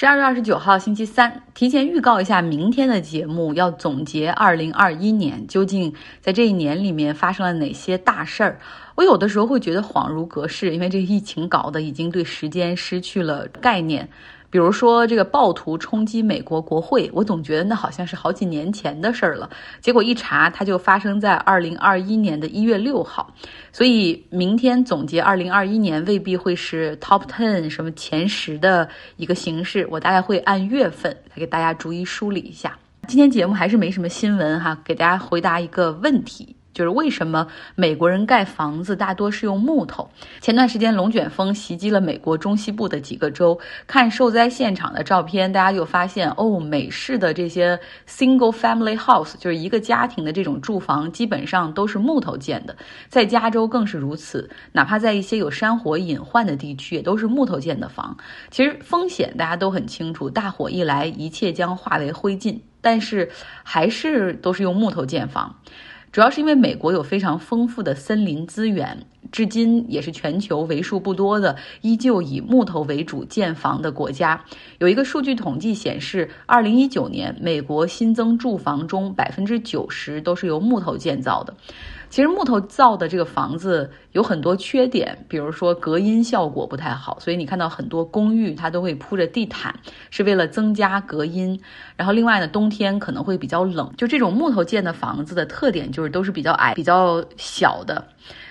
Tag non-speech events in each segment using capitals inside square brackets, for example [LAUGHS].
十二月二十九号，星期三，提前预告一下明天的节目，要总结二零二一年，究竟在这一年里面发生了哪些大事儿？我有的时候会觉得恍如隔世，因为这个疫情搞得已经对时间失去了概念。比如说这个暴徒冲击美国国会，我总觉得那好像是好几年前的事儿了。结果一查，它就发生在二零二一年的一月六号。所以明天总结二零二一年未必会是 top ten 什么前十的一个形式，我大概会按月份来给大家逐一梳理一下。今天节目还是没什么新闻哈，给大家回答一个问题。就是为什么美国人盖房子大多是用木头？前段时间龙卷风袭击了美国中西部的几个州，看受灾现场的照片，大家就发现哦，美式的这些 single family house 就是一个家庭的这种住房，基本上都是木头建的。在加州更是如此，哪怕在一些有山火隐患的地区，也都是木头建的房。其实风险大家都很清楚，大火一来，一切将化为灰烬。但是还是都是用木头建房。主要是因为美国有非常丰富的森林资源，至今也是全球为数不多的依旧以木头为主建房的国家。有一个数据统计显示，二零一九年美国新增住房中百分之九十都是由木头建造的。其实木头造的这个房子有很多缺点，比如说隔音效果不太好，所以你看到很多公寓它都会铺着地毯，是为了增加隔音。然后另外呢，冬天可能会比较冷。就这种木头建的房子的特点就是都是比较矮、比较小的。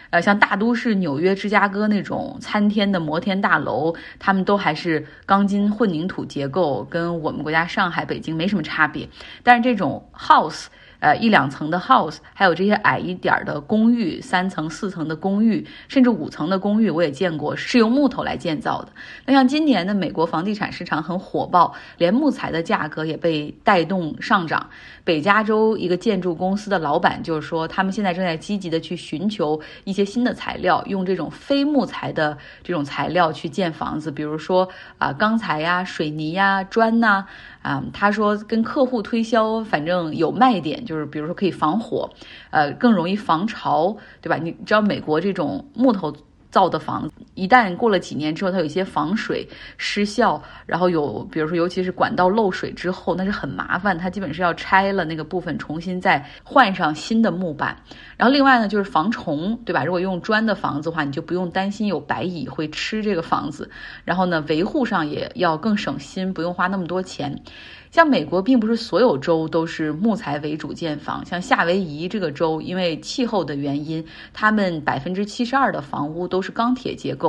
呃，像大都市纽约、芝加哥那种参天的摩天大楼，他们都还是钢筋混凝土结构，跟我们国家上海、北京没什么差别。但是这种 house。呃，一两层的 house，还有这些矮一点的公寓，三层、四层的公寓，甚至五层的公寓，我也见过是用木头来建造的。那像今年的美国房地产市场很火爆，连木材的价格也被带动上涨。北加州一个建筑公司的老板就是说，他们现在正在积极的去寻求一些新的材料，用这种非木材的这种材料去建房子，比如说啊钢材呀、水泥呀、砖呐。啊他说跟客户推销，反正有卖点，就是比如说可以防火，呃，更容易防潮，对吧？你知道美国这种木头。造的房子一旦过了几年之后，它有一些防水失效，然后有比如说尤其是管道漏水之后，那是很麻烦，它基本是要拆了那个部分，重新再换上新的木板。然后另外呢就是防虫，对吧？如果用砖的房子的话，你就不用担心有白蚁会吃这个房子。然后呢维护上也要更省心，不用花那么多钱。像美国并不是所有州都是木材为主建房，像夏威夷这个州，因为气候的原因，他们百分之七十二的房屋都是钢铁结构。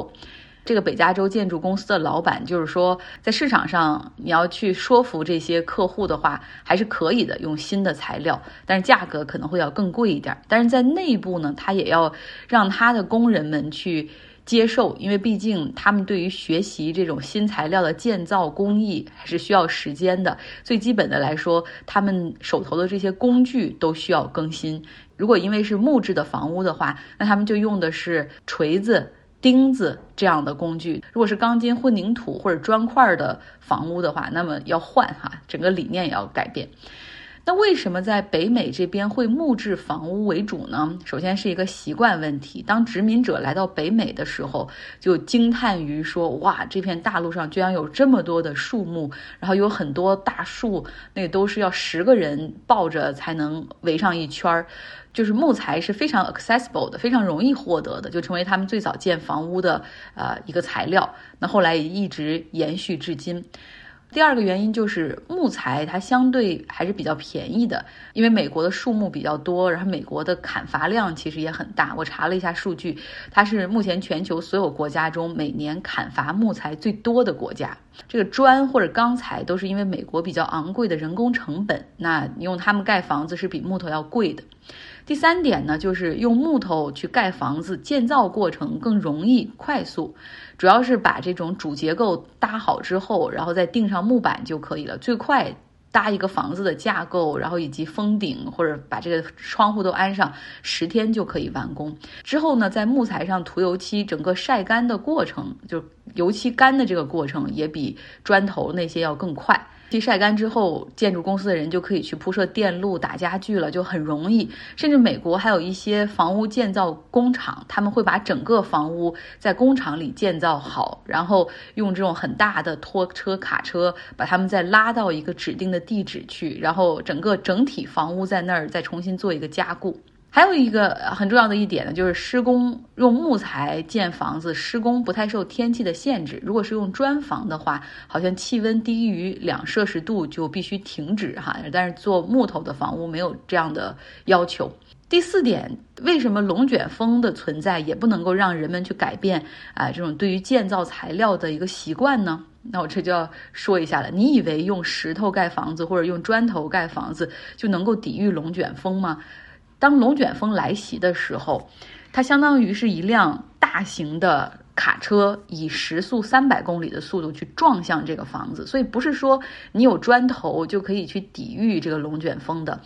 这个北加州建筑公司的老板就是说，在市场上你要去说服这些客户的话，还是可以的，用新的材料，但是价格可能会要更贵一点。但是在内部呢，他也要让他的工人们去。接受，因为毕竟他们对于学习这种新材料的建造工艺还是需要时间的。最基本的来说，他们手头的这些工具都需要更新。如果因为是木质的房屋的话，那他们就用的是锤子、钉子这样的工具；如果是钢筋混凝土或者砖块的房屋的话，那么要换哈，整个理念也要改变。那为什么在北美这边会木质房屋为主呢？首先是一个习惯问题。当殖民者来到北美的时候，就惊叹于说：“哇，这片大陆上居然有这么多的树木，然后有很多大树，那都是要十个人抱着才能围上一圈儿。就是木材是非常 accessible 的，非常容易获得的，就成为他们最早建房屋的呃一个材料。那后来也一直延续至今。”第二个原因就是木材它相对还是比较便宜的，因为美国的树木比较多，然后美国的砍伐量其实也很大。我查了一下数据，它是目前全球所有国家中每年砍伐木材最多的国家。这个砖或者钢材都是因为美国比较昂贵的人工成本，那用它们盖房子是比木头要贵的。第三点呢，就是用木头去盖房子，建造过程更容易快速，主要是把这种主结构搭好之后，然后再钉上木板就可以了。最快搭一个房子的架构，然后以及封顶或者把这个窗户都安上，十天就可以完工。之后呢，在木材上涂油漆，整个晒干的过程，就油漆干的这个过程也比砖头那些要更快。地晒干之后，建筑公司的人就可以去铺设电路、打家具了，就很容易。甚至美国还有一些房屋建造工厂，他们会把整个房屋在工厂里建造好，然后用这种很大的拖车、卡车把他们再拉到一个指定的地址去，然后整个整体房屋在那儿再重新做一个加固。还有一个很重要的一点呢，就是施工用木材建房子，施工不太受天气的限制。如果是用砖房的话，好像气温低于两摄氏度就必须停止哈。但是做木头的房屋没有这样的要求。第四点，为什么龙卷风的存在也不能够让人们去改变啊这种对于建造材料的一个习惯呢？那我这就要说一下了。你以为用石头盖房子或者用砖头盖房子就能够抵御龙卷风吗？当龙卷风来袭的时候，它相当于是一辆大型的卡车以时速三百公里的速度去撞向这个房子，所以不是说你有砖头就可以去抵御这个龙卷风的。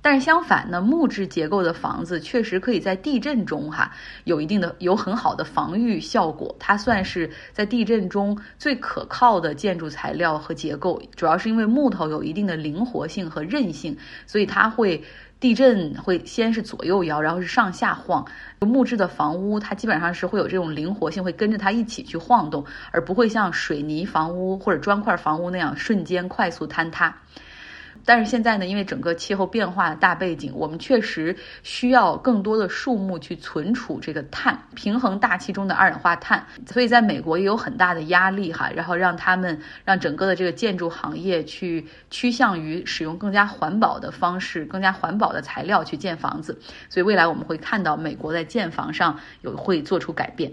但是相反呢，木质结构的房子确实可以在地震中哈有一定的有很好的防御效果，它算是在地震中最可靠的建筑材料和结构，主要是因为木头有一定的灵活性和韧性，所以它会。地震会先是左右摇，然后是上下晃。木质的房屋它基本上是会有这种灵活性，会跟着它一起去晃动，而不会像水泥房屋或者砖块房屋那样瞬间快速坍塌。但是现在呢，因为整个气候变化的大背景，我们确实需要更多的树木去存储这个碳，平衡大气中的二氧化碳。所以在美国也有很大的压力哈，然后让他们让整个的这个建筑行业去趋向于使用更加环保的方式、更加环保的材料去建房子。所以未来我们会看到美国在建房上有会做出改变。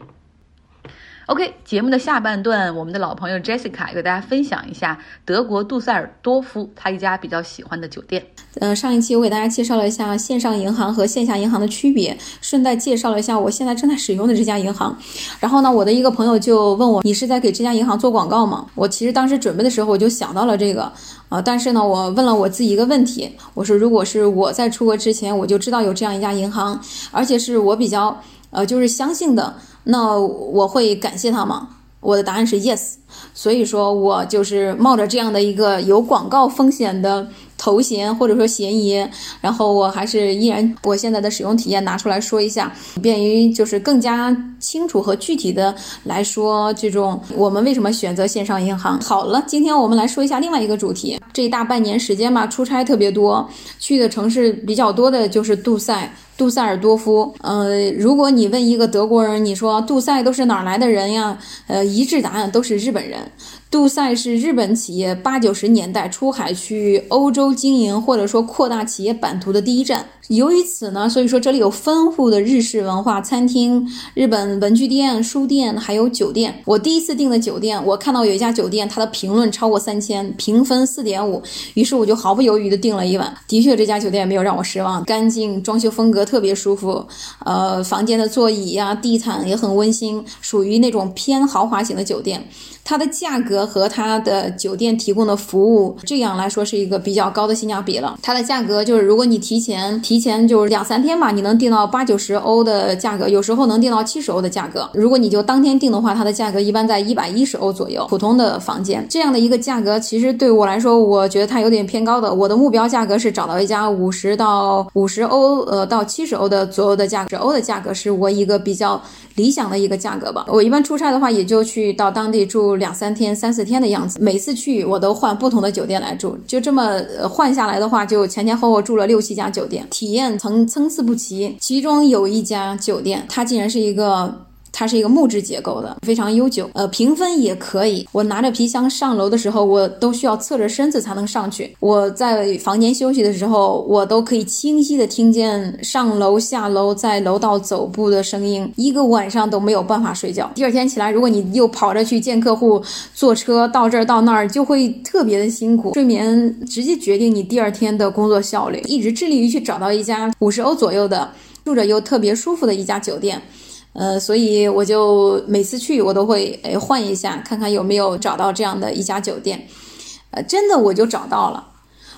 OK，节目的下半段，我们的老朋友 Jessica 给大家分享一下德国杜塞尔多夫他一家比较喜欢的酒店。呃，上一期我给大家介绍了一下线上银行和线下银行的区别，顺带介绍了一下我现在正在使用的这家银行。然后呢，我的一个朋友就问我，你是在给这家银行做广告吗？我其实当时准备的时候我就想到了这个，呃，但是呢，我问了我自己一个问题，我说如果是我在出国之前我就知道有这样一家银行，而且是我比较呃就是相信的。那我会感谢他吗？我的答案是 yes。所以说我就是冒着这样的一个有广告风险的头衔或者说嫌疑，然后我还是依然我现在的使用体验拿出来说一下，便于就是更加清楚和具体的来说这种我们为什么选择线上银行。好了，今天我们来说一下另外一个主题。这大半年时间吧，出差特别多，去的城市比较多的就是杜塞、杜塞尔多夫。呃，如果你问一个德国人，你说杜塞都是哪来的人呀？呃，一致答案都是日本人。杜塞是日本企业八九十年代出海去欧洲经营或者说扩大企业版图的第一站。由于此呢，所以说这里有丰富的日式文化、餐厅、日本文具店、书店，还有酒店。我第一次订的酒店，我看到有一家酒店，它的评论超过三千，评分四点五，于是我就毫不犹豫的订了一晚。的确，这家酒店没有让我失望，干净，装修风格特别舒服，呃，房间的座椅呀、地毯也很温馨，属于那种偏豪华型的酒店。它的价格和它的酒店提供的服务，这样来说是一个比较高的性价比了。它的价格就是，如果你提前提前就是两三天吧，你能订到八九十欧的价格，有时候能订到七十欧的价格。如果你就当天订的话，它的价格一般在一百一十欧左右。普通的房间这样的一个价格，其实对我来说，我觉得它有点偏高的。我的目标价格是找到一家五十到五十欧，呃，到七十欧的左右的价格，十欧的价格是我一个比较理想的一个价格吧。我一般出差的话，也就去到当地住两三天、三四天的样子，每次去我都换不同的酒店来住，就这么换下来的话，就前前后后住了六七家酒店，体验层参差不齐。其中有一家酒店，它竟然是一个。它是一个木质结构的，非常悠久。呃，评分也可以。我拿着皮箱上楼的时候，我都需要侧着身子才能上去。我在房间休息的时候，我都可以清晰的听见上楼、下楼、在楼道走步的声音，一个晚上都没有办法睡觉。第二天起来，如果你又跑着去见客户，坐车到这儿到那儿，就会特别的辛苦。睡眠直接决定你第二天的工作效率。一直致力于去找到一家五十欧左右的，住着又特别舒服的一家酒店。呃，所以我就每次去，我都会诶换一下，看看有没有找到这样的一家酒店。呃，真的我就找到了。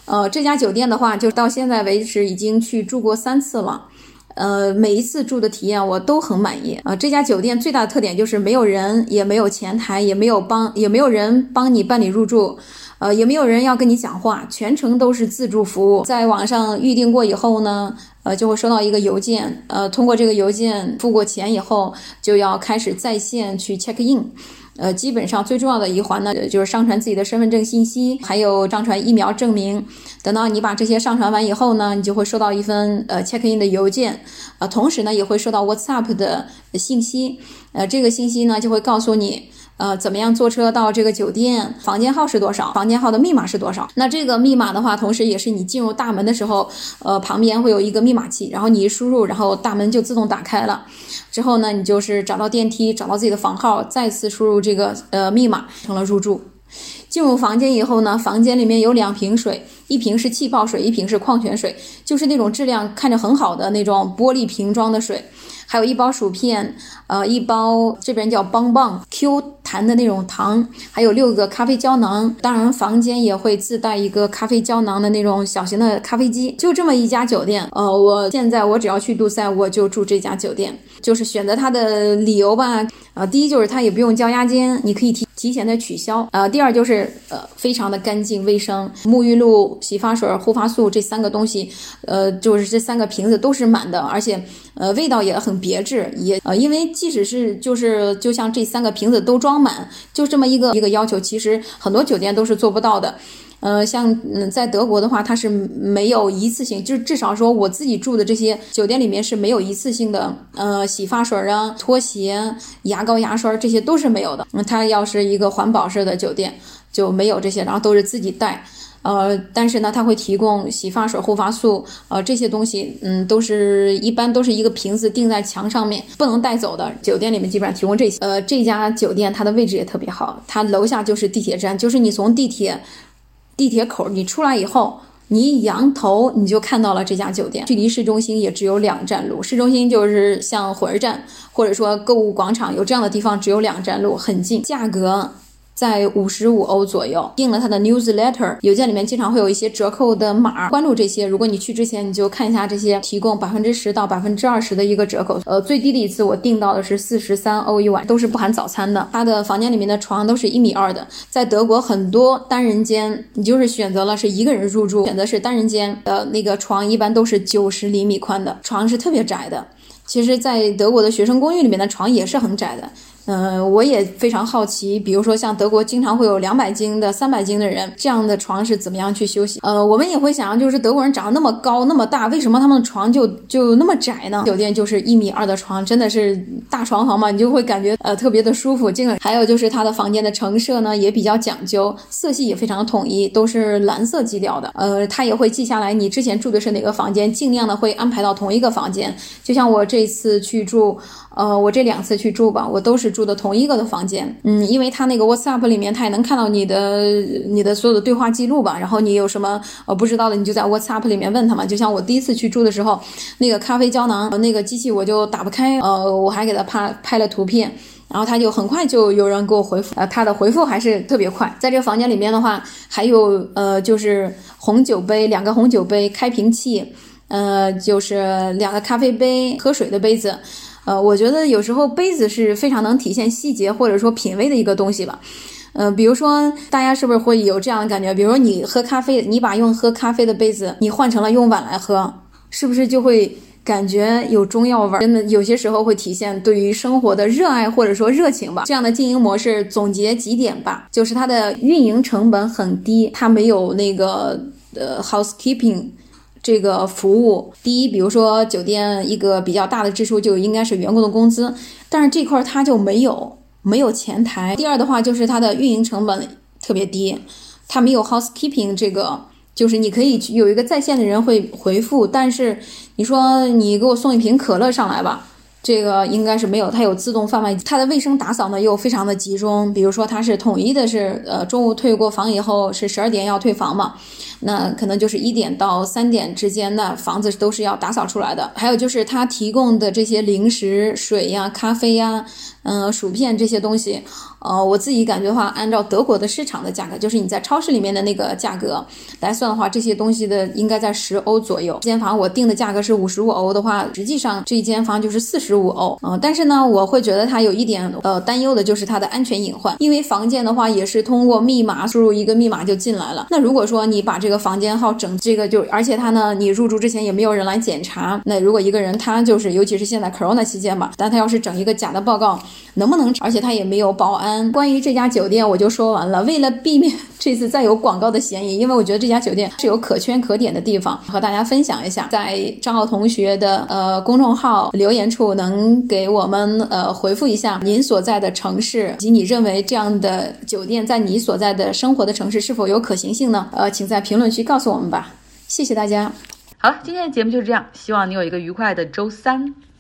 呃，这家酒店的话，就到现在为止已经去住过三次了。呃，每一次住的体验我都很满意啊。这家酒店最大的特点就是没有人，也没有前台，也没有帮，也没有人帮你办理入住。呃，也没有人要跟你讲话，全程都是自助服务。在网上预定过以后呢，呃，就会收到一个邮件，呃，通过这个邮件付过钱以后，就要开始在线去 check in。呃，基本上最重要的一环呢，就是上传自己的身份证信息，还有上传疫苗证明。等到你把这些上传完以后呢，你就会收到一份呃 check in 的邮件，呃，同时呢也会收到 WhatsApp 的信息，呃，这个信息呢就会告诉你。呃，怎么样坐车到这个酒店？房间号是多少？房间号的密码是多少？那这个密码的话，同时也是你进入大门的时候，呃，旁边会有一个密码器，然后你一输入，然后大门就自动打开了。之后呢，你就是找到电梯，找到自己的房号，再次输入这个呃密码，成了入住。进入房间以后呢，房间里面有两瓶水，一瓶是气泡水，一瓶是矿泉水，就是那种质量看着很好的那种玻璃瓶装的水。还有一包薯片，呃，一包这边叫邦棒 Q 弹的那种糖，还有六个咖啡胶囊。当然，房间也会自带一个咖啡胶囊的那种小型的咖啡机。就这么一家酒店，呃，我现在我只要去杜塞，我就住这家酒店。就是选择它的理由吧，呃，第一就是它也不用交押金，你可以提。提前的取消，呃，第二就是呃，非常的干净卫生，沐浴露、洗发水、护发素这三个东西，呃，就是这三个瓶子都是满的，而且呃，味道也很别致，也呃，因为即使是就是就像这三个瓶子都装满，就这么一个一个要求，其实很多酒店都是做不到的。呃，像嗯，在德国的话，它是没有一次性，就是至少说我自己住的这些酒店里面是没有一次性的，呃，洗发水啊、拖鞋、牙膏、牙刷这些都是没有的。嗯，它要是一个环保式的酒店就没有这些，然后都是自己带。呃，但是呢，它会提供洗发水、护发素，呃，这些东西，嗯，都是一般都是一个瓶子钉在墙上面，不能带走的。酒店里面基本上提供这些。呃，这家酒店它的位置也特别好，它楼下就是地铁站，就是你从地铁。地铁口，你出来以后，你一仰头，你就看到了这家酒店。距离市中心也只有两站路，市中心就是像火车站或者说购物广场有这样的地方，只有两站路，很近。价格。在五十五欧左右，订了他的 newsletter 邮件里面经常会有一些折扣的码，关注这些。如果你去之前，你就看一下这些提供百分之十到百分之二十的一个折扣。呃，最低的一次我订到的是四十三欧一晚，都是不含早餐的。他的房间里面的床都是一米二的，在德国很多单人间，你就是选择了是一个人入住，选择是单人间的那个床一般都是九十厘米宽的床是特别窄的。其实，在德国的学生公寓里面的床也是很窄的。嗯，我也非常好奇，比如说像德国经常会有两百斤的、三百斤的人，这样的床是怎么样去休息？呃，我们也会想，就是德国人长得那么高、那么大，为什么他们的床就就那么窄呢？酒店就是一米二的床，真的是大床房嘛，你就会感觉呃特别的舒服。这个还有就是它的房间的陈设呢也比较讲究，色系也非常的统一，都是蓝色基调的。呃，他也会记下来你之前住的是哪个房间，尽量的会安排到同一个房间。就像我这次去住。呃，我这两次去住吧，我都是住的同一个的房间。嗯，因为他那个 WhatsApp 里面，他也能看到你的你的所有的对话记录吧。然后你有什么呃不知道的，你就在 WhatsApp 里面问他嘛。就像我第一次去住的时候，那个咖啡胶囊那个机器我就打不开，呃，我还给他拍拍了图片，然后他就很快就有人给我回复，呃，他的回复还是特别快。在这个房间里面的话，还有呃就是红酒杯，两个红酒杯，开瓶器，呃，就是两个咖啡杯，喝水的杯子。呃，我觉得有时候杯子是非常能体现细节或者说品味的一个东西吧。嗯，比如说大家是不是会有这样的感觉？比如你喝咖啡，你把用喝咖啡的杯子，你换成了用碗来喝，是不是就会感觉有中药味儿？真的有些时候会体现对于生活的热爱或者说热情吧。这样的经营模式总结几点吧，就是它的运营成本很低，它没有那个呃 housekeeping。这个服务，第一，比如说酒店一个比较大的支出就应该是员工的工资，但是这块它就没有，没有前台。第二的话就是它的运营成本特别低，它没有 housekeeping 这个，就是你可以有一个在线的人会回复，但是你说你给我送一瓶可乐上来吧。这个应该是没有，它有自动贩卖机，它的卫生打扫呢又非常的集中。比如说它是统一的，是呃中午退过房以后是十二点要退房嘛，那可能就是一点到三点之间，那房子都是要打扫出来的。还有就是他提供的这些零食、水呀、咖啡呀。嗯，薯片这些东西，呃，我自己感觉的话，按照德国的市场的价格，就是你在超市里面的那个价格来算的话，这些东西的应该在十欧左右。这间房我定的价格是五十五欧的话，实际上这一间房就是四十五欧。嗯，但是呢，我会觉得它有一点呃担忧的就是它的安全隐患，因为房间的话也是通过密码输入一个密码就进来了。那如果说你把这这个房间号整这个就，而且他呢，你入住之前也没有人来检查，那如果一个人他就是，尤其是现在 Corona 期间嘛，但他要是整一个假的报告。能不能？而且他也没有保安。关于这家酒店，我就说完了。为了避免 [LAUGHS] 这次再有广告的嫌疑，因为我觉得这家酒店是有可圈可点的地方，和大家分享一下。在张浩同学的呃公众号留言处，能给我们呃回复一下您所在的城市，及你认为这样的酒店在你所在的生活的城市是否有可行性呢？呃，请在评论区告诉我们吧。谢谢大家。好了，今天的节目就是这样，希望你有一个愉快的周三。